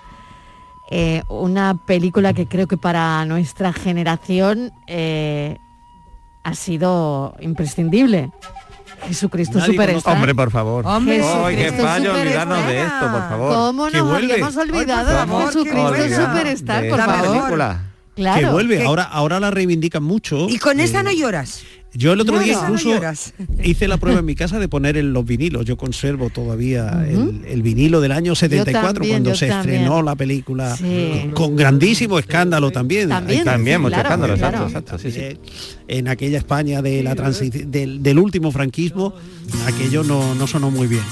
eh, una película que creo que para nuestra generación eh, ha sido imprescindible. Jesucristo Nadie conoce- Hombre, por favor. Hombre, Ay, qué fallo olvidarnos de esto, por favor. ¿Cómo nos vuelve. habíamos olvidado Ay, favor, Jesucristo. Superstar, por favor? película. Claro. que vuelve, Que- ahora, ahora la reivindican mucho. Y con Eh, esa no lloras. Yo el otro día no incluso <laughs> hice la prueba en mi casa de poner en los vinilos. Yo conservo todavía el, el vinilo del año 74 también, cuando se también. estrenó la película Sí. con grandísimo escándalo también. También, También, mucho claro, escándalo, claro. exacto, exacto, sí, sí. En aquella España de la del, del último franquismo, aquello no, no sonó muy bien.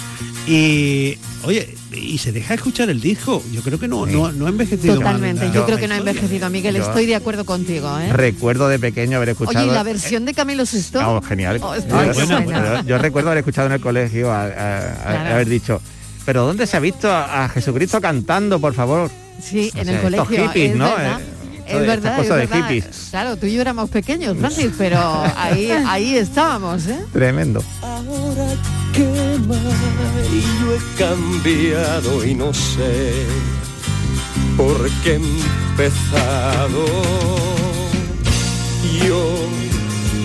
Y oye, y se deja escuchar el disco. Yo creo que no, no, no ha envejecido Totalmente, yo creo que no ha envejecido, Miguel, Yo- estoy de acuerdo contigo. ¿eh? Recuerdo de pequeño haber escuchado... Oye, ¿y la versión de Camilo Sesto? Oh, genial. Oh, está yo, recuerdo haber escuchado en el colegio a, a- a- Claro. haber dicho, pero ¿dónde se ha visto a, a Jesucristo cantando, por favor? Sí, O en sea, el estos colegio. hippies, es ¿no? verdad. Eh, Es verdad, es. Claro, tú y yo éramos pequeños, Francis, pero ahí, ahí estábamos, ¿eh? Tremendo. Ahora que y yo he cambiado y no sé por qué he empezado. Yo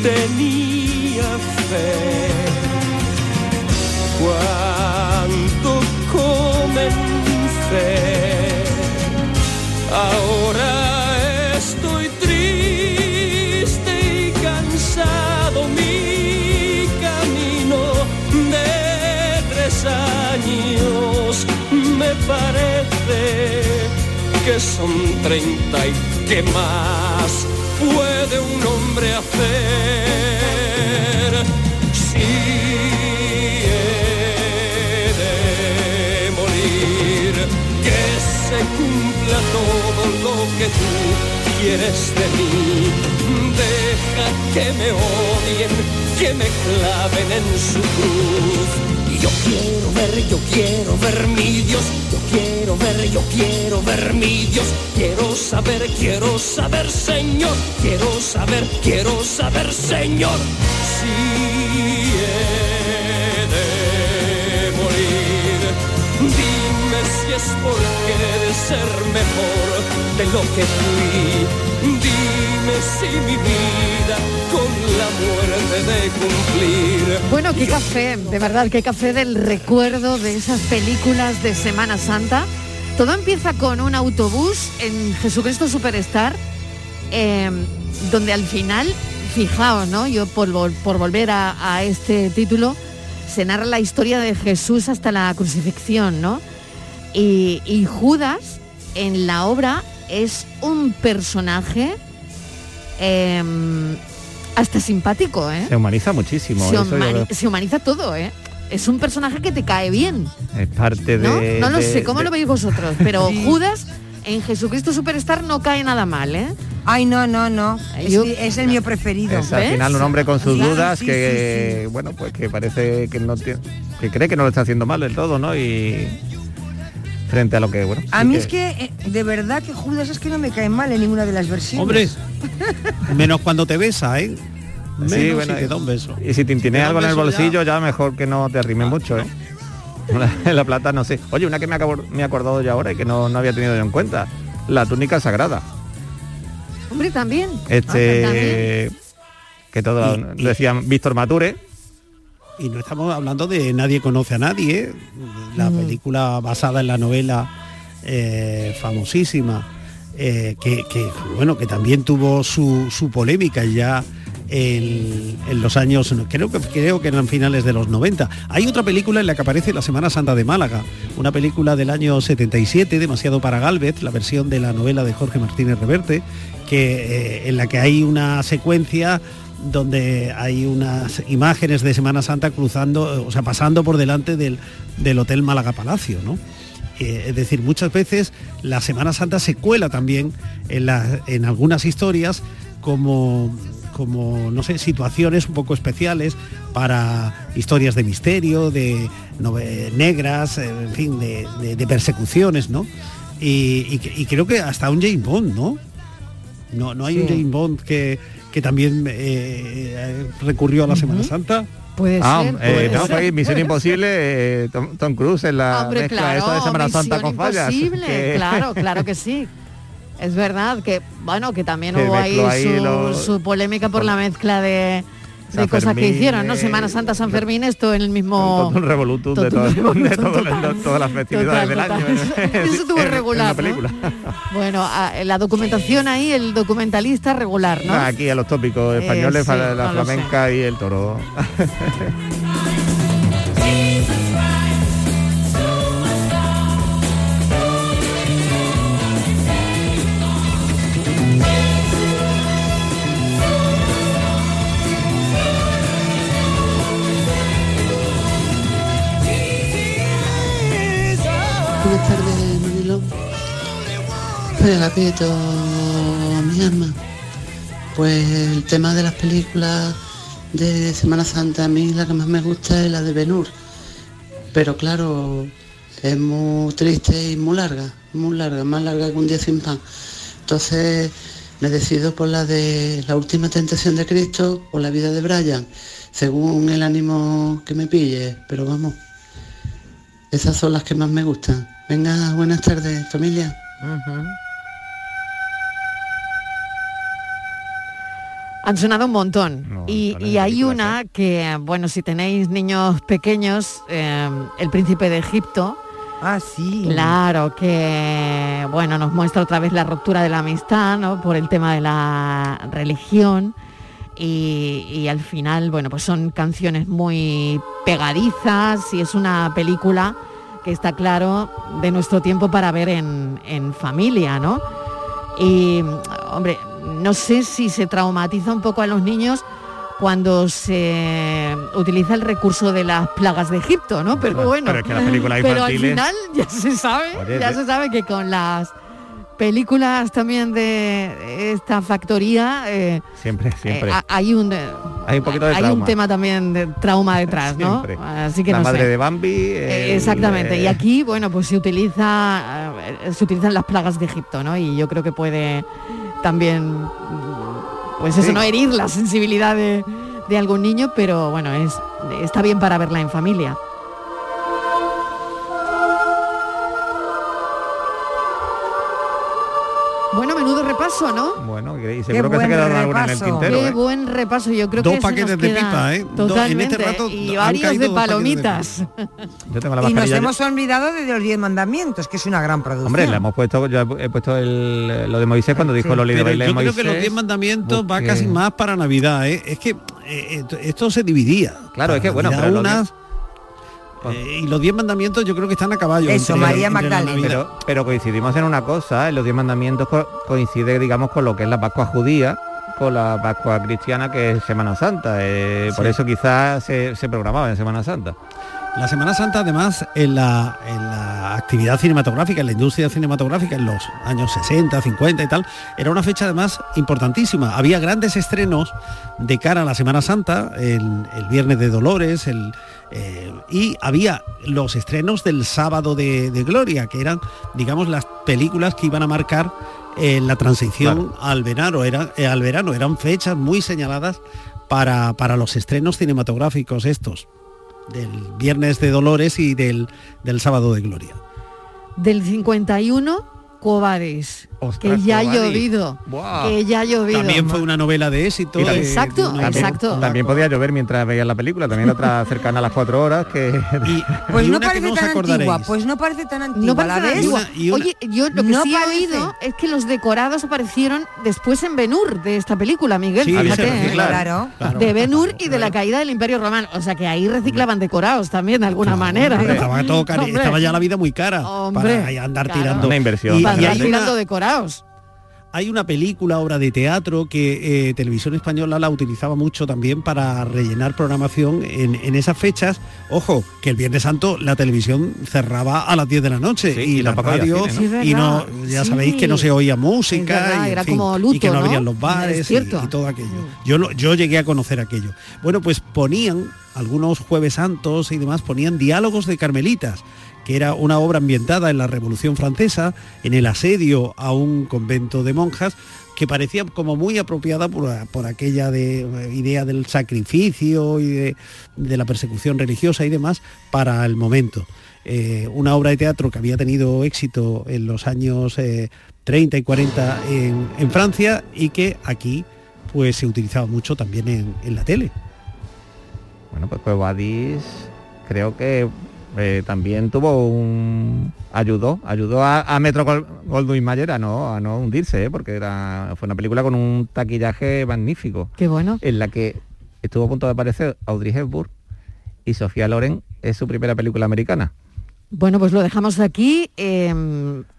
tenía fe cuando comencé. Ahora parece que son treinta y que más puede un hombre hacer. Si he de morir, que se cumpla todo lo que tú quieres de mí. Deja que me odien, que me claven en su cruz. Yo quiero ver, yo quiero ver mi Dios, yo quiero ver, yo quiero ver mi Dios, quiero saber, quiero saber, Señor, quiero saber, quiero saber, Señor, si he de morir. Dime si es porque de ser mejor de lo que fui. Si mi vida con la. Bueno, qué café, de verdad, qué café del recuerdo de esas películas de Semana Santa. Todo empieza con un autobús en Jesucristo Superstar, eh, donde al final, fijaos, ¿no? Yo por, vol- por volver a, este título, se narra la historia de Jesús hasta la crucifixión, ¿no? Y Judas en la obra es un personaje eh, hasta simpático, ¿eh? Se humaniza muchísimo. se, eso yo humani- creo. se humaniza todo, ¿eh? Es un personaje que te cae bien, Es parte ¿no? de... no lo de- sé, ¿cómo de- lo veis vosotros? Pero <laughs> Judas en Jesucristo Superstar no cae nada mal, ¿eh? Ay, no, no, no. Es, Yo- es el mío preferido. Es al final un hombre con sus dudas sí, que, bueno, pues que parece que no tiene, que cree que no lo está haciendo mal del todo, ¿no? Y frente a lo que, bueno. A mí es que, eh, de verdad que Judas es que no me cae mal en ninguna de las versiones. Hombre, <laughs> menos cuando te besa, ¿eh? Menos Sí, bueno, si te da un beso. Y si te Si algo en el ya- bolsillo, ya... mejor que no te arrimes mucho, ¿eh? La, la plata no sé. Oye, una que me, acabo, me he acordado yo ahora y que no, no había tenido yo en cuenta. La túnica sagrada. Hombre, también. Este que todo lo decían Víctor Mature. Y no estamos hablando de Nadie conoce a nadie, ¿eh? la Mm. película basada en la novela eh, famosísima, eh, que, que, bueno, que también tuvo su, su polémica ya en, en los años, creo que creo que eran finales de los 90. Hay otra película en la que aparece la Semana Santa de Málaga, una película del año 77, demasiado para Galvez, la versión de la novela de Jorge Martínez Reverte, que eh, en la que hay una secuencia donde hay unas imágenes de Semana Santa cruzando, o sea, pasando por delante del, del Hotel Málaga Palacio, ¿no? Eh, es decir, muchas veces la Semana Santa se cuela también en, la- en algunas historias como, como, no sé, situaciones un poco especiales para historias de misterio, de negras, eh, en fin, de, de- de persecuciones, ¿no? Y, y creo que hasta un James Bond, ¿no? No, no hay un. James Bond que, que también eh, recurrió a la Semana Santa. Puede Ah, ser. eh, puede no, ser. fue Misión Imposible, eh, Tom, Tom Cruise en la Hombre, mezcla claro, esa de Semana Santa con fallas. Que- <laughs> claro, claro que sí. Es verdad que, bueno, que también Que hubo ahí, su polémica por la mezcla de, de San cosas que hicieron, ¿no? eh, Semana Santa, San Fermín, esto en el mismo... Un revolutum de, todo- revolutum, de todo- total. de todas las festividades Total, del total. año. <laughs> Eso estuvo en- en regular. Bueno, la documentación ahí, el documentalista regular, ¿no? Ah, Aquí a los tópicos Eh, españoles, sí, para la no flamenca y el toro. <laughs> Mi alma. Pues el tema de las películas de Semana Santa, a mí la que más me gusta es la de Benur. Pero claro, es muy triste y muy larga, muy larga, más larga que un día sin pan. Entonces me decido por la de La Última Tentación de Cristo o La Vida de Brian, según el ánimo que me pille. Pero vamos, esas son las que más me gustan. Venga, buenas tardes, familia. Han sonado un montón. y, y hay una que, bueno, si tenéis niños pequeños, eh, El Príncipe de Egipto. Ah, sí. Claro, que, bueno, nos muestra otra vez la ruptura de la amistad, ¿no? Por el tema de la religión. Y, y al final, bueno, pues son canciones muy pegadizas y es una película que está claro de nuestro tiempo para ver en, en familia, ¿no? Y, hombre, no sé si se traumatiza un poco a los niños cuando se utiliza el recurso de las plagas de Egipto, ¿no? Pero Bueno, pero es que las películas pero al final ya se sabe, Oye, ya de- se sabe que con las películas también de esta factoría eh, Siempre, siempre. eh, ha- hay un eh, Hay un poquito de hay trauma. un tema también de trauma detrás, ¿no? Siempre. Así que la no madre sé. de Bambi. El, Exactamente. Y aquí, bueno, pues se utiliza, se utilizan las plagas de Egipto, ¿no? Y yo creo que puede también, pues eso, Sí. no herir la sensibilidad de, de algún niño, pero bueno, es está bien para verla en familia. Repaso, ¿no? Bueno, y seguro que se ha quedado alguna en el tintero. Qué ¿eh? buen repaso, yo creo Dos que se nos paquetes de queda pipa, ¿eh? En Totalmente. este rato y varios de paquetes palomitas. Yo tengo la Y nos hemos olvidado de los diez mandamientos, que es una gran producción. Hombre, le hemos puesto, yo he puesto el- lo de Moisés cuando dijo Sí. Loli de baile yo creo que los 10 mandamientos va casi más para Navidad, ¿eh? Es que eh, esto- se dividía. Claro, es que, bueno, pero eh, y los 10 mandamientos yo creo que están a caballo. Eso, entre- María Magdalena. Pero, pero coincidimos en una cosa, en los diez mandamientos co- coincide, digamos, con lo que es la Pascua judía, con la Pascua cristiana que es Semana Santa. eh, Por eso quizás se, se programaba en Semana Santa. La Semana Santa, además, en la, en la la actividad cinematográfica, en la industria cinematográfica en los años 60, 50 y tal, era una fecha además importantísima. Había grandes estrenos de cara a la Semana Santa, el, el Viernes de Dolores, el, eh, y había los estrenos del sábado de, de Gloria, que eran, digamos, las películas que iban a marcar eh, la transición al verano. Eran, eh, al verano. Eran fechas muy señaladas para, para los estrenos cinematográficos estos, del Viernes de Dolores y del, del sábado de Gloria. Del 51, Cobades. Que ya ha llovido. Que ya ha llovido. También fue una novela de éxito. Y también- Exacto, de una- También, exacto. también podía llover mientras veías la película, también otra <laughs> cercana a las cuatro horas que... <laughs> Pues Y no que parece no os tan antigua, pues no parece tan antigua, No ¿la parece ves? antigua. Y una- Oye, yo lo que No sí parece. he oído es que los decorados aparecieron después en Benur de esta película, Miguel. Sí, fíjate, ¿eh? Claro. Claro. de Ben-Hur y de la caída del Imperio Romano. O sea que ahí reciclaban decorados también de alguna manera. Hombre. Estaba, todo cari- estaba ya la vida muy cara Hombre, para andar claro. tirando. Una inversión Y, y tirando una, hay una película, obra de teatro, que eh, Televisión Española la utilizaba mucho también para rellenar programación en, en esas fechas. Ojo, que el Viernes Santo la televisión cerraba a las 10 de la noche Sí, y y la radio, cine, ¿no? Sí, y no, ya Sí. sabéis que no se oía música verdad, y, era fin, como y que no, ¿no? abrían los Es bares y, cierto. y todo aquello. Yo, lo- yo llegué a conocer aquello. Bueno, pues ponían, algunos jueves santos y demás, ponían diálogos de carmelitas que era una obra ambientada en la Revolución Francesa, en el asedio a un convento de monjas, que parecía como muy apropiada por, por aquella de, eh, idea del sacrificio y de, la persecución religiosa y demás para el momento. Eh, una obra de teatro que había tenido éxito en los años eh, 30 y 40 en, Francia y que aquí pues se utilizaba mucho también en, la tele. Bueno, pues Vadis creo que eh, también tuvo un ayudó ayudó a, a Metro Gol- Goldwyn Mayer a no a no hundirse ¿eh? porque era fue una película con un taquillaje magnífico Qué bueno. en la que estuvo a punto de aparecer Audrey Hepburn y Sofía Loren es su primera película americana Bueno, pues lo dejamos aquí. Eh,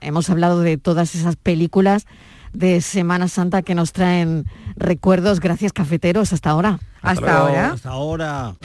hemos hablado de todas esas películas de Semana Santa que nos traen recuerdos. Gracias, cafeteros. Hasta ahora. Hasta ahora. Hasta ahora.